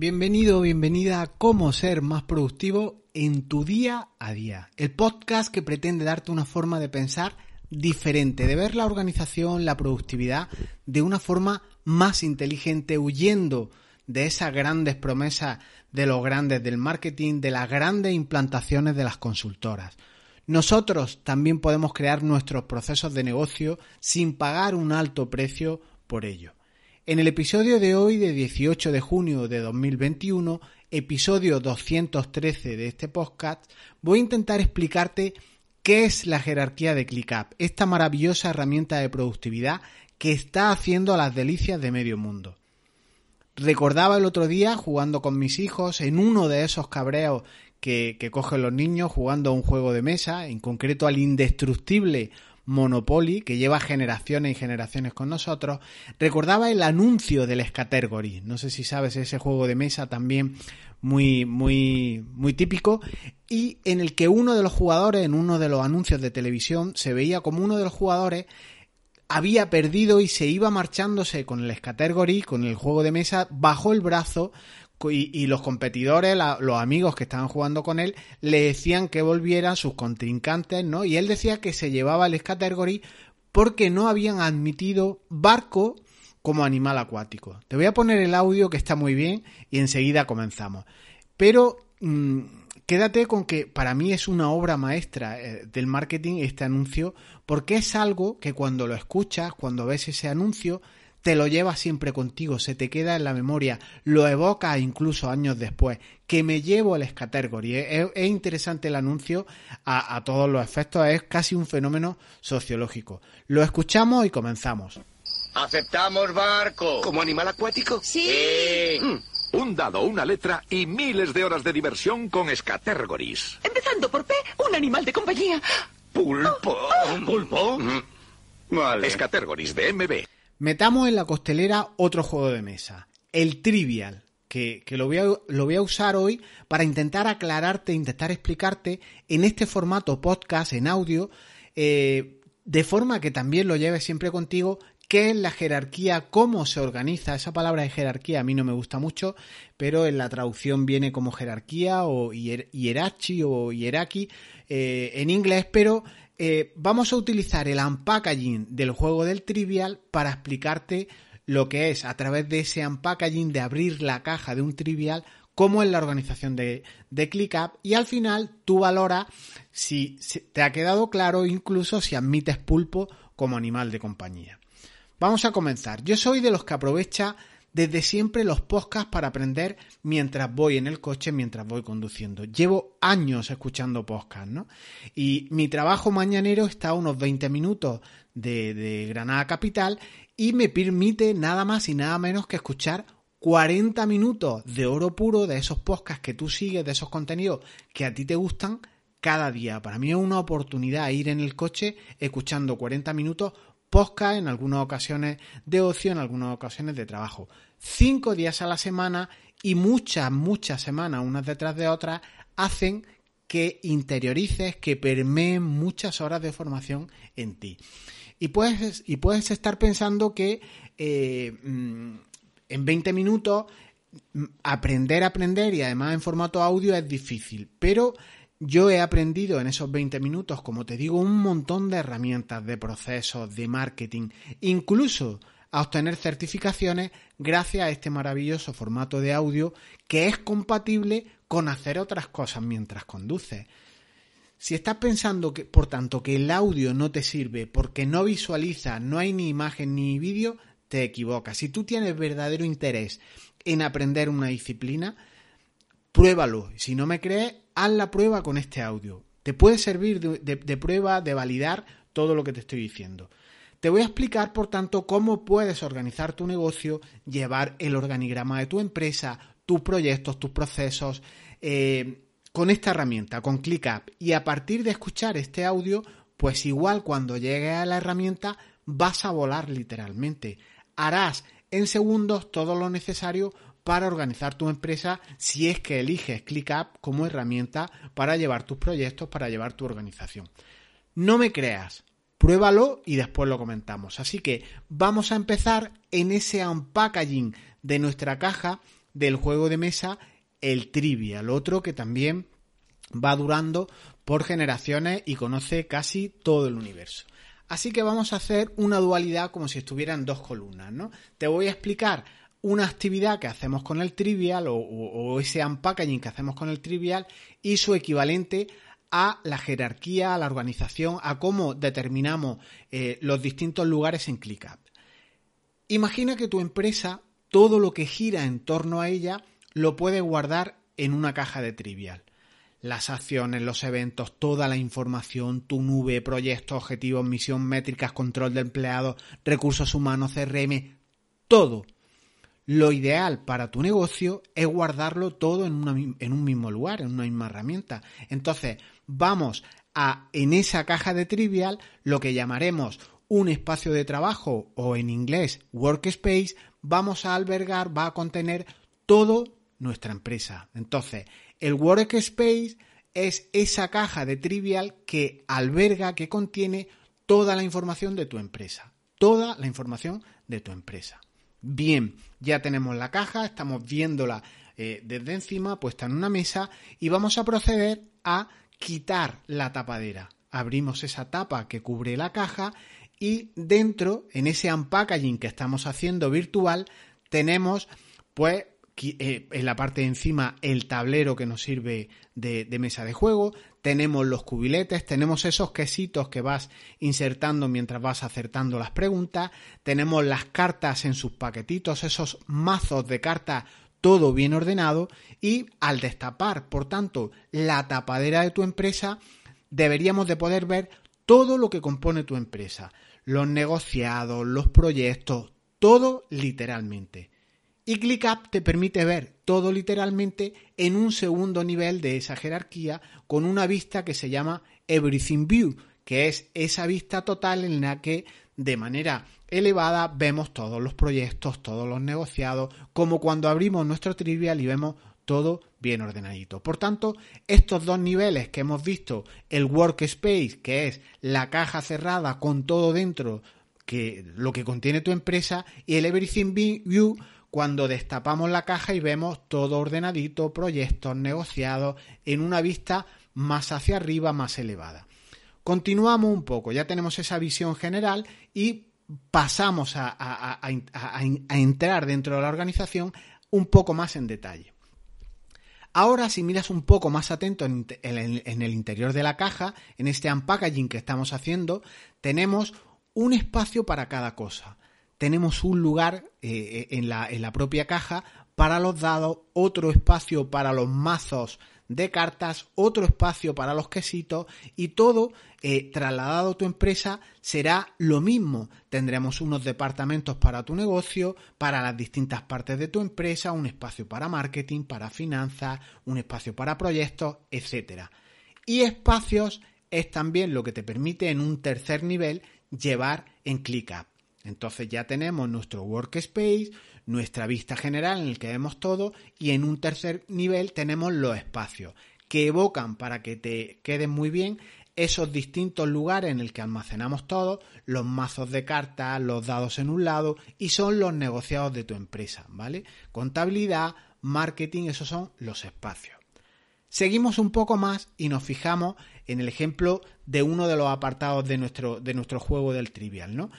Bienvenido, bienvenida a Cómo ser más productivo en tu día a día. El podcast que pretende darte una forma de pensar diferente, de ver la organización, la productividad de una forma más inteligente, huyendo de esas grandes promesas de los grandes del marketing, de las grandes implantaciones de las consultoras. Nosotros también podemos crear nuestros procesos de negocio sin pagar un alto precio por ello. En el episodio de hoy, de 18 de junio de 2021, episodio 213 de este podcast, voy a intentar explicarte qué es la jerarquía de ClickUp, esta maravillosa herramienta de productividad que está haciendo las delicias de medio mundo. Recordaba el otro día jugando con mis hijos en uno de esos cabreos que, que cogen los niños jugando a un juego de mesa, en concreto al indestructible Monopoly, que lleva generaciones y generaciones con nosotros, recordaba el anuncio del Scattergory. No sé si sabes ese juego de mesa también muy, muy, muy típico. Y en el que uno de los jugadores, en uno de los anuncios de televisión, se veía como uno de los jugadores había perdido y se iba marchándose con el Scattergory, con el juego de mesa, bajo el brazo y, los competidores, los amigos que estaban jugando con él, le decían que volvieran sus contrincantes, ¿no? Y él decía que se llevaba el category porque no habían admitido barco como animal acuático. Te voy a poner el audio que está muy bien y enseguida comenzamos. Pero mm, quédate con que para mí es una obra maestra eh, del marketing este anuncio porque es algo que cuando lo escuchas, cuando ves ese anuncio, te lo llevas siempre contigo, se te queda en la memoria, lo evocas incluso años después, que me llevo el Scattergory. Es, es interesante el anuncio a, a todos los efectos, es casi un fenómeno sociológico. Lo escuchamos y comenzamos. Aceptamos barco. ¿Como animal acuático? Sí. Mm, Un dado, una letra y miles de horas de diversión con Scattergories. Empezando por P, un animal de compañía. Pulpo. ¿Pulpo? Vale. Scattergories de MB. Metamos en la costelera otro juego de mesa, el Trivial, que, que lo, voy a, lo, voy a, usar hoy para intentar aclararte, intentar explicarte en este formato podcast, en audio, eh, de forma que también lo lleves siempre contigo, qué es la jerarquía, cómo se organiza. Esa palabra de jerarquía a mí no me gusta mucho, pero en la traducción viene como jerarquía o hier hierarchy o hierarchy eh, en inglés, pero eh, vamos a utilizar el unpackaging del juego del trivial para explicarte lo que es a través de ese unpackaging de abrir la caja de un trivial cómo es la organización de, de ClickUp y al final tú valoras si, si te ha quedado claro incluso si admites pulpo como animal de compañía. Vamos a comenzar. Yo soy de los que aprovecha desde siempre los podcasts para aprender mientras voy en el coche, mientras voy conduciendo. Llevo años escuchando podcasts, ¿no? Y mi trabajo mañanero está a unos 20 minutos de, de Granada Capital y me permite nada más y nada menos que escuchar 40 minutos de oro puro de esos podcasts que tú sigues, de esos contenidos que a ti te gustan cada día. Para mí es una oportunidad ir en el coche escuchando 40 minutos podcast, en algunas ocasiones de ocio, en algunas ocasiones de trabajo. Cinco días a la semana y muchas, muchas semanas, unas detrás de otras, hacen que interiorices, que permeen muchas horas de formación en ti. Y puedes, y puedes estar pensando que eh, en 20 minutos aprender a aprender y además en formato audio es difícil, pero yo he aprendido en esos 20 minutos, como te digo, un montón de herramientas, de procesos, de marketing, incluso a obtener certificaciones gracias a este maravilloso formato de audio que es compatible con hacer otras cosas mientras conduces. Si estás pensando que, por tanto, que el audio no te sirve porque no visualiza, no hay ni imagen ni vídeo, te equivocas. Si tú tienes verdadero interés en aprender una disciplina, pruébalo. Si no me crees, haz la prueba con este audio. Te puede servir de, prueba, de validar todo lo que te estoy diciendo. Te voy a explicar, por tanto, cómo puedes organizar tu negocio, llevar el organigrama de tu empresa, tus proyectos, tus procesos, eh, con esta herramienta, con ClickUp. Y a partir de escuchar este audio, pues igual cuando llegues a la herramienta, vas a volar literalmente. Harás en segundos todo lo necesario para organizar tu empresa si es que eliges ClickUp como herramienta para llevar tus proyectos, para llevar tu organización. No me creas, pruébalo y después lo comentamos. Así que vamos a empezar en ese unpackaging de nuestra caja del juego de mesa el Trivial, otro que también va durando por generaciones y conoce casi todo el universo. Así que vamos a hacer una dualidad como si estuvieran dos columnas, ¿no? Te voy a explicar una actividad que hacemos con el trivial o, ese unpackaging que hacemos con el trivial y su equivalente a la jerarquía, a la organización, a cómo determinamos eh, los distintos lugares en ClickUp. Imagina que tu empresa, todo lo que gira en torno a ella, lo puede guardar en una caja de trivial. Las acciones, los eventos, toda la información, tu nube, proyectos, objetivos, misión, métricas, control de empleados, recursos humanos, CRM, todo lo ideal para tu negocio es guardarlo todo en, en, un mismo lugar, en una misma herramienta. Entonces, vamos a, en esa caja de trivial, lo que llamaremos un espacio de trabajo o en inglés workspace, vamos a albergar, va a contener todo nuestra empresa. Entonces, el workspace es esa caja de trivial que alberga, que contiene toda la información de tu empresa. Toda la información de tu empresa. Bien, ya tenemos la caja, estamos viéndola eh, desde encima, puesta en una mesa, y vamos a proceder a quitar la tapadera. Abrimos esa tapa que cubre la caja y dentro, en ese unpackaging que estamos haciendo virtual, tenemos pues eh, en la parte de encima el tablero que nos sirve de, mesa de juego, tenemos los cubiletes, tenemos esos quesitos que vas insertando mientras vas acertando las preguntas, tenemos las cartas en sus paquetitos, esos mazos de cartas todo bien ordenado. Y al destapar, por tanto, la tapadera de tu empresa, deberíamos de poder ver todo lo que compone tu empresa, los negociados, los proyectos, todo literalmente. Y ClickUp te permite ver todo literalmente en un segundo nivel de esa jerarquía con una vista que se llama Everything View, que es esa vista total en la que de manera elevada vemos todos los proyectos, todos los negociados, como cuando abrimos nuestro trivial y vemos todo bien ordenadito. Por tanto, estos dos niveles que hemos visto, el workspace, que es la caja cerrada con todo dentro, que lo que contiene tu empresa, y el Everything View, cuando destapamos la caja y vemos todo ordenadito, proyectos negociados en una vista más hacia arriba, más elevada. Continuamos un poco, ya tenemos esa visión general y pasamos a, entrar dentro de la organización un poco más en detalle. Ahora, si miras un poco más atento en, en, el interior de la caja, en este unpackaging que estamos haciendo, tenemos un espacio para cada cosa tenemos un lugar eh, en, la, en la propia caja para los dados, otro espacio para los mazos de cartas, otro espacio para los quesitos y todo eh, trasladado a tu empresa será lo mismo. Tendremos unos departamentos para tu negocio, para las distintas partes de tu empresa, un espacio para marketing, para finanzas, un espacio para proyectos, etc. Y espacios es también lo que te permite en un tercer nivel llevar en ClickUp. Entonces ya tenemos nuestro workspace, nuestra vista general en el que vemos todo y en un tercer nivel tenemos los espacios que evocan para que te queden muy bien esos distintos lugares en el que almacenamos todo, los mazos de cartas, los dados en un lado y son los negociados de tu empresa, ¿vale? Contabilidad, marketing, esos son los espacios. Seguimos un poco más y nos fijamos en el ejemplo de uno de los apartados de nuestro, de nuestro juego del trivial, ¿no?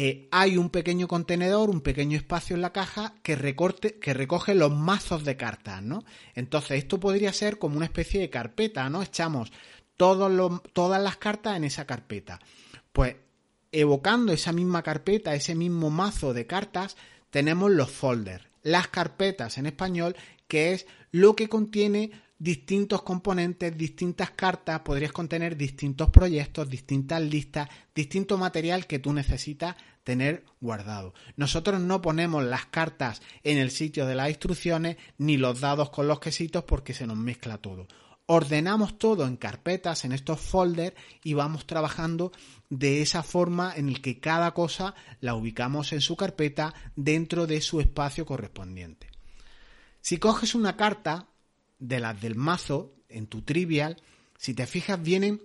Eh, hay un pequeño contenedor, un pequeño espacio en la caja que, recorte, que recoge los mazos de cartas, ¿no? Entonces, esto podría ser como una especie de carpeta, ¿no? Echamos todas las cartas en esa carpeta. Pues, evocando esa misma carpeta, ese mismo mazo de cartas, tenemos los folders, las carpetas en español, que es lo que contiene distintos componentes, distintas cartas, podrías contener distintos proyectos, distintas listas, distinto material que tú necesitas tener guardado. Nosotros no ponemos las cartas en el sitio de las instrucciones ni los dados con los quesitos porque se nos mezcla todo. Ordenamos todo en carpetas, en estos folders y vamos trabajando de esa forma en el que cada cosa la ubicamos en su carpeta dentro de su espacio correspondiente. Si coges una carta, de las del mazo, en tu trivial, si te fijas, vienen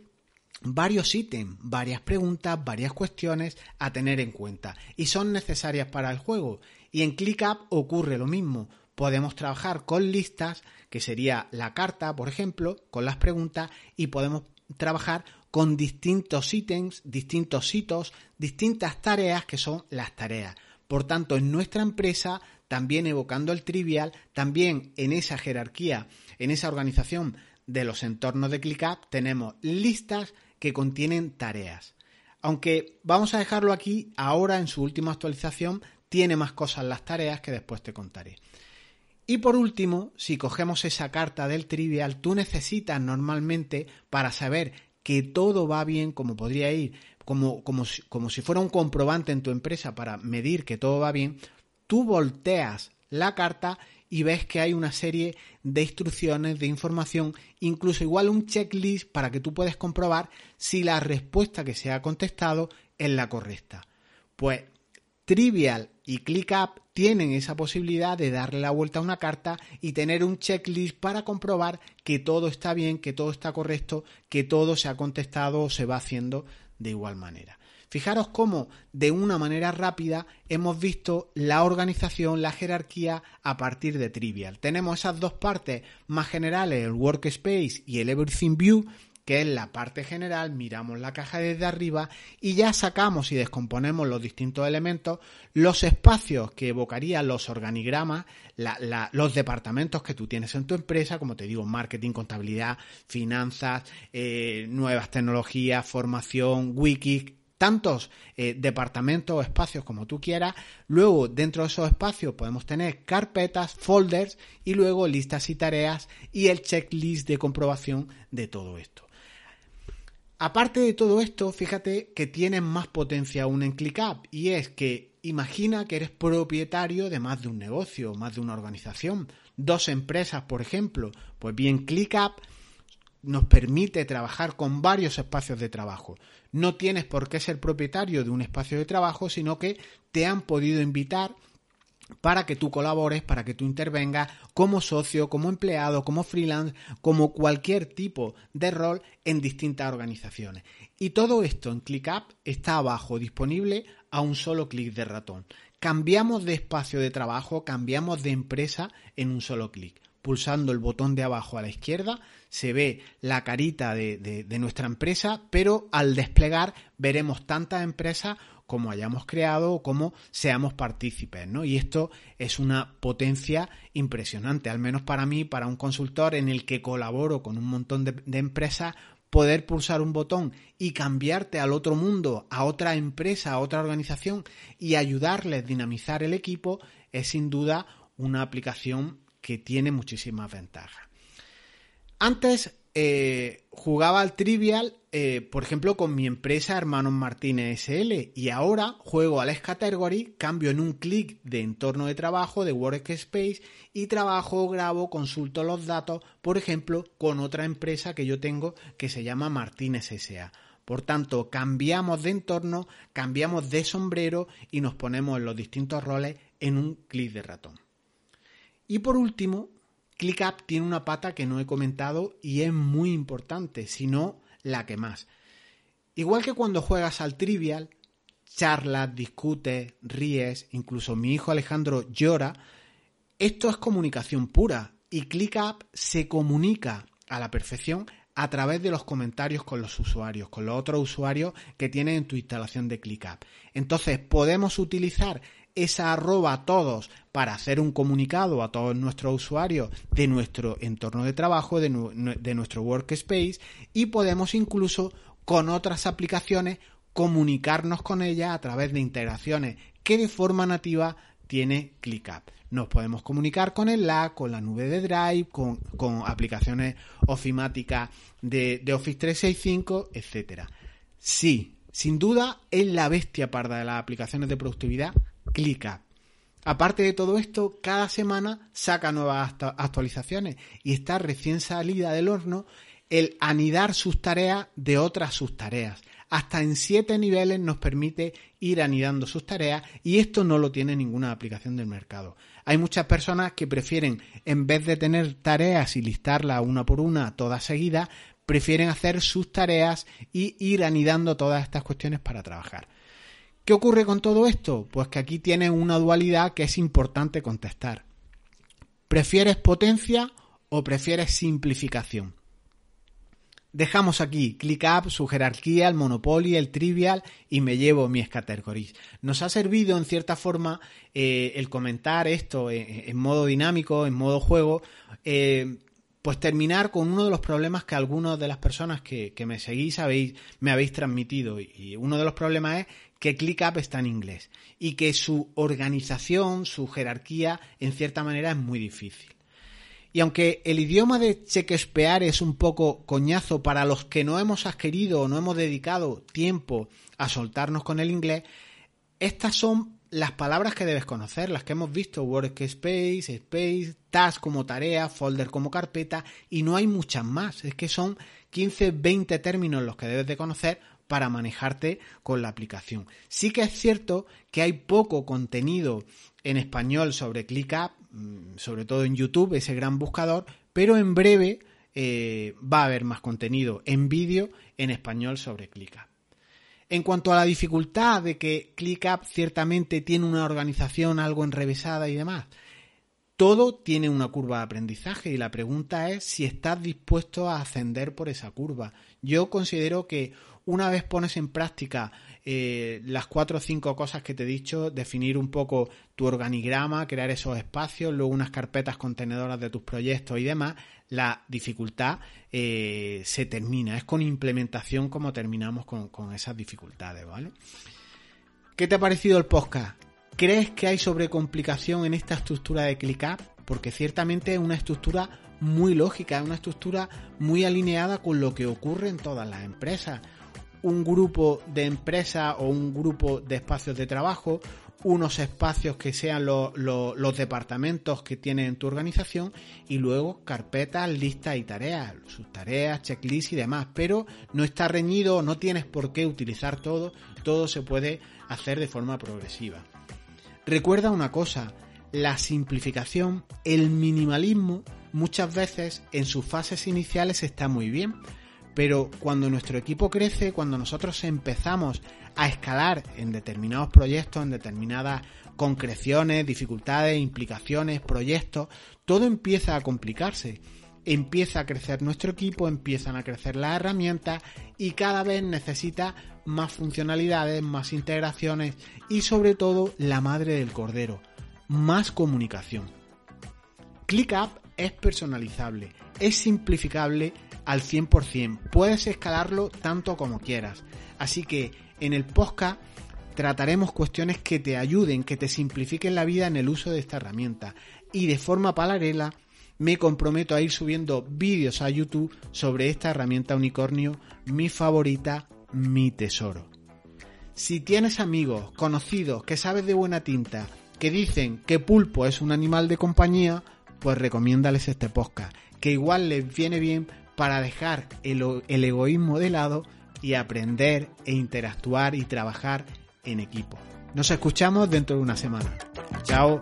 varios ítems, varias preguntas, varias cuestiones a tener en cuenta y son necesarias para el juego. Y en ClickUp ocurre lo mismo. podemos trabajar con listas, que sería la carta, por ejemplo, con las preguntas, y podemos trabajar con distintos ítems, distintos hitos, distintas tareas que son las tareas. Por tanto, en nuestra empresa, también evocando el trivial, también en esa jerarquía, en esa organización de los entornos de ClickUp, tenemos listas que contienen tareas. Aunque vamos a dejarlo aquí, ahora en su última actualización tiene más cosas las tareas que después te contaré. Y por último, si cogemos esa carta del trivial, tú necesitas normalmente para saber que todo va bien, como podría ir, como, como, como si fuera un comprobante en tu empresa para medir que todo va bien, tú volteas la carta y ves que hay una serie de instrucciones, de información, incluso igual un checklist para que tú puedas comprobar si la respuesta que se ha contestado es la correcta. Pues Trivial y ClickUp tienen esa posibilidad de darle la vuelta a una carta y tener un checklist para comprobar que todo está bien, que todo está correcto, que todo se ha contestado o se va haciendo de igual manera. Fijaros cómo de una manera rápida hemos visto la organización, la jerarquía a partir de Trivial. Tenemos esas dos partes más generales, el Workspace y el Everything View, que es la parte general, miramos la caja desde arriba y ya sacamos y descomponemos los distintos elementos, los espacios que evocarían los organigramas, los departamentos que tú tienes en tu empresa, como te digo, marketing, contabilidad, finanzas, eh, nuevas tecnologías, formación, wikis, tantos eh, departamentos o espacios como tú quieras. Luego, dentro de esos espacios podemos tener carpetas, folders y luego listas y tareas y el checklist de comprobación de todo esto. Aparte de todo esto, fíjate que tienen más potencia aún en ClickUp y es que imagina que eres propietario de más de un negocio, más de una organización, dos empresas, por ejemplo. Pues bien, ClickUp nos permite trabajar con varios espacios de trabajo. No tienes por qué ser propietario de un espacio de trabajo, sino que te han podido invitar para que tú colabores, para que tú intervengas como socio, como empleado, como freelance, como cualquier tipo de rol en distintas organizaciones. Y todo esto en ClickUp está abajo, disponible a un solo clic de ratón. Cambiamos de espacio de trabajo, cambiamos de empresa en un solo clic pulsando el botón de abajo a la izquierda, se ve la carita de, nuestra empresa, pero al desplegar veremos tantas empresas como hayamos creado o como seamos partícipes, ¿no? Y esto es una potencia impresionante, al menos para mí, para un consultor en el que colaboro con un montón de, empresas, poder pulsar un botón y cambiarte al otro mundo, a otra empresa, a otra organización y ayudarles a dinamizar el equipo es sin duda una aplicación que tiene muchísimas ventajas. Antes eh, jugaba al Trivial, eh, por ejemplo, con mi empresa Hermanos Martínez SL y ahora juego al S-Category, cambio en un clic de entorno de trabajo de Workspace y trabajo, grabo, consulto los datos, por ejemplo, con otra empresa que yo tengo que se llama Martínez SA. Por tanto, cambiamos de entorno, cambiamos de sombrero y nos ponemos en los distintos roles en un clic de ratón. Y por último, ClickUp tiene una pata que no he comentado y es muy importante, si no la que más. Igual que cuando juegas al trivial, charlas, discutes, ríes, incluso mi hijo Alejandro llora, esto es comunicación pura y ClickUp se comunica a la perfección a través de los comentarios con los usuarios, con los otros usuarios que tienen en tu instalación de ClickUp. Entonces podemos utilizar esa arroba a todos para hacer un comunicado a todos nuestros usuarios de nuestro entorno de trabajo, de, nuestro workspace y podemos incluso con otras aplicaciones comunicarnos con ellas a través de integraciones que de forma nativa tiene ClickUp. Nos podemos comunicar con el Slack, con la nube de Drive, con, aplicaciones ofimáticas de, de Office 365, etcétera. Sí, sin duda es la bestia parda de las aplicaciones de productividad ClickUp. Aparte de todo esto, cada semana saca nuevas actualizaciones y está recién salida del horno el anidar sus tareas de otras sus tareas. Hasta en siete niveles nos permite ir anidando sus tareas y esto no lo tiene ninguna aplicación del mercado. Hay muchas personas que prefieren, en vez de tener tareas y listarlas una por una todas seguidas, prefieren hacer sus tareas y ir anidando todas estas cuestiones para trabajar. ¿Qué ocurre con todo esto? Pues que aquí tiene una dualidad que es importante contestar. ¿Prefieres potencia o prefieres simplificación? Dejamos aquí ClickUp, su jerarquía, el Monopoly, el Trivial y me llevo mis categories. Nos ha servido en cierta forma eh, el comentar esto en, modo dinámico, en modo juego, eh, pues terminar con uno de los problemas que algunas de las personas que, me seguís habéis, me habéis transmitido. Y uno de los problemas es que ClickUp está en inglés y que su organización, su jerarquía, en cierta manera es muy difícil. Y aunque el idioma de Shakespeare es un poco coñazo para los que no hemos adquirido o no hemos dedicado tiempo a soltarnos con el inglés, estas son las palabras que debes conocer, las que hemos visto, workspace, space, task como tarea, folder como carpeta, y no hay muchas más. Es que son 15, 20 términos los que debes de conocer para manejarte con la aplicación. Sí que es cierto que hay poco contenido en español sobre ClickUp, mm, sobre todo en YouTube, ese gran buscador, pero en breve eh, va a haber más contenido en vídeo en español sobre ClickUp. En cuanto a la dificultad de que ClickUp ciertamente tiene una organización algo enrevesada y demás, todo tiene una curva de aprendizaje y la pregunta es si estás dispuesto a ascender por esa curva. Yo considero que una vez pones en práctica eh, las cuatro o cinco cosas que te he dicho, definir un poco tu organigrama, crear esos espacios, luego unas carpetas contenedoras de tus proyectos y demás, la dificultad eh, se termina. Es con implementación como terminamos con, con esas dificultades, ¿vale? ¿Qué te ha parecido el podcast? ¿Crees que hay sobrecomplicación en esta estructura de ClickUp? Porque ciertamente es una estructura muy lógica, es una estructura muy alineada con lo que ocurre en todas las empresas un grupo de empresas o un grupo de espacios de trabajo, unos espacios que sean los departamentos que tiene en tu organización y luego carpetas, listas y tareas, sus tareas, checklists y demás. Pero no está reñido, no tienes por qué utilizar todo, todo se puede hacer de forma progresiva. Recuerda una cosa, la simplificación, el minimalismo, muchas veces en sus fases iniciales está muy bien pero cuando nuestro equipo crece, cuando nosotros empezamos a escalar en determinados proyectos, en determinadas concreciones, dificultades, implicaciones, proyectos, todo empieza a complicarse. Empieza a crecer nuestro equipo, empiezan a crecer las herramientas y cada vez necesita más funcionalidades, más integraciones y sobre todo la madre del cordero, más comunicación. ClickUp es personalizable, es simplificable al 100%. Puedes escalarlo tanto como quieras. Así que en el podcast trataremos cuestiones que te ayuden, que te simplifiquen la vida en el uso de esta herramienta. Y de forma paralela me comprometo a ir subiendo vídeos a YouTube sobre esta herramienta unicornio, mi favorita, mi tesoro. Si tienes amigos, conocidos, que sabes de buena tinta, que dicen que pulpo es un animal de compañía, pues recomiéndales este podcast, que igual les viene bien para dejar el, egoísmo de lado y aprender e interactuar y trabajar en equipo. Nos escuchamos dentro de una semana. Chao.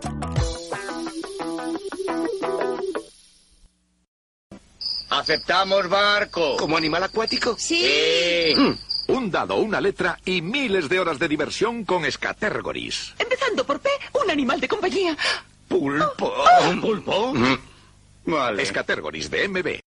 Aceptamos barco. ¿Como animal acuático? Sí. Mm. Un dado, una letra y miles de horas de diversión con Scatergories. Empezando por P, un animal de compañía. Pulpo. ¿Pulpo? Vale. Scatergories de MB.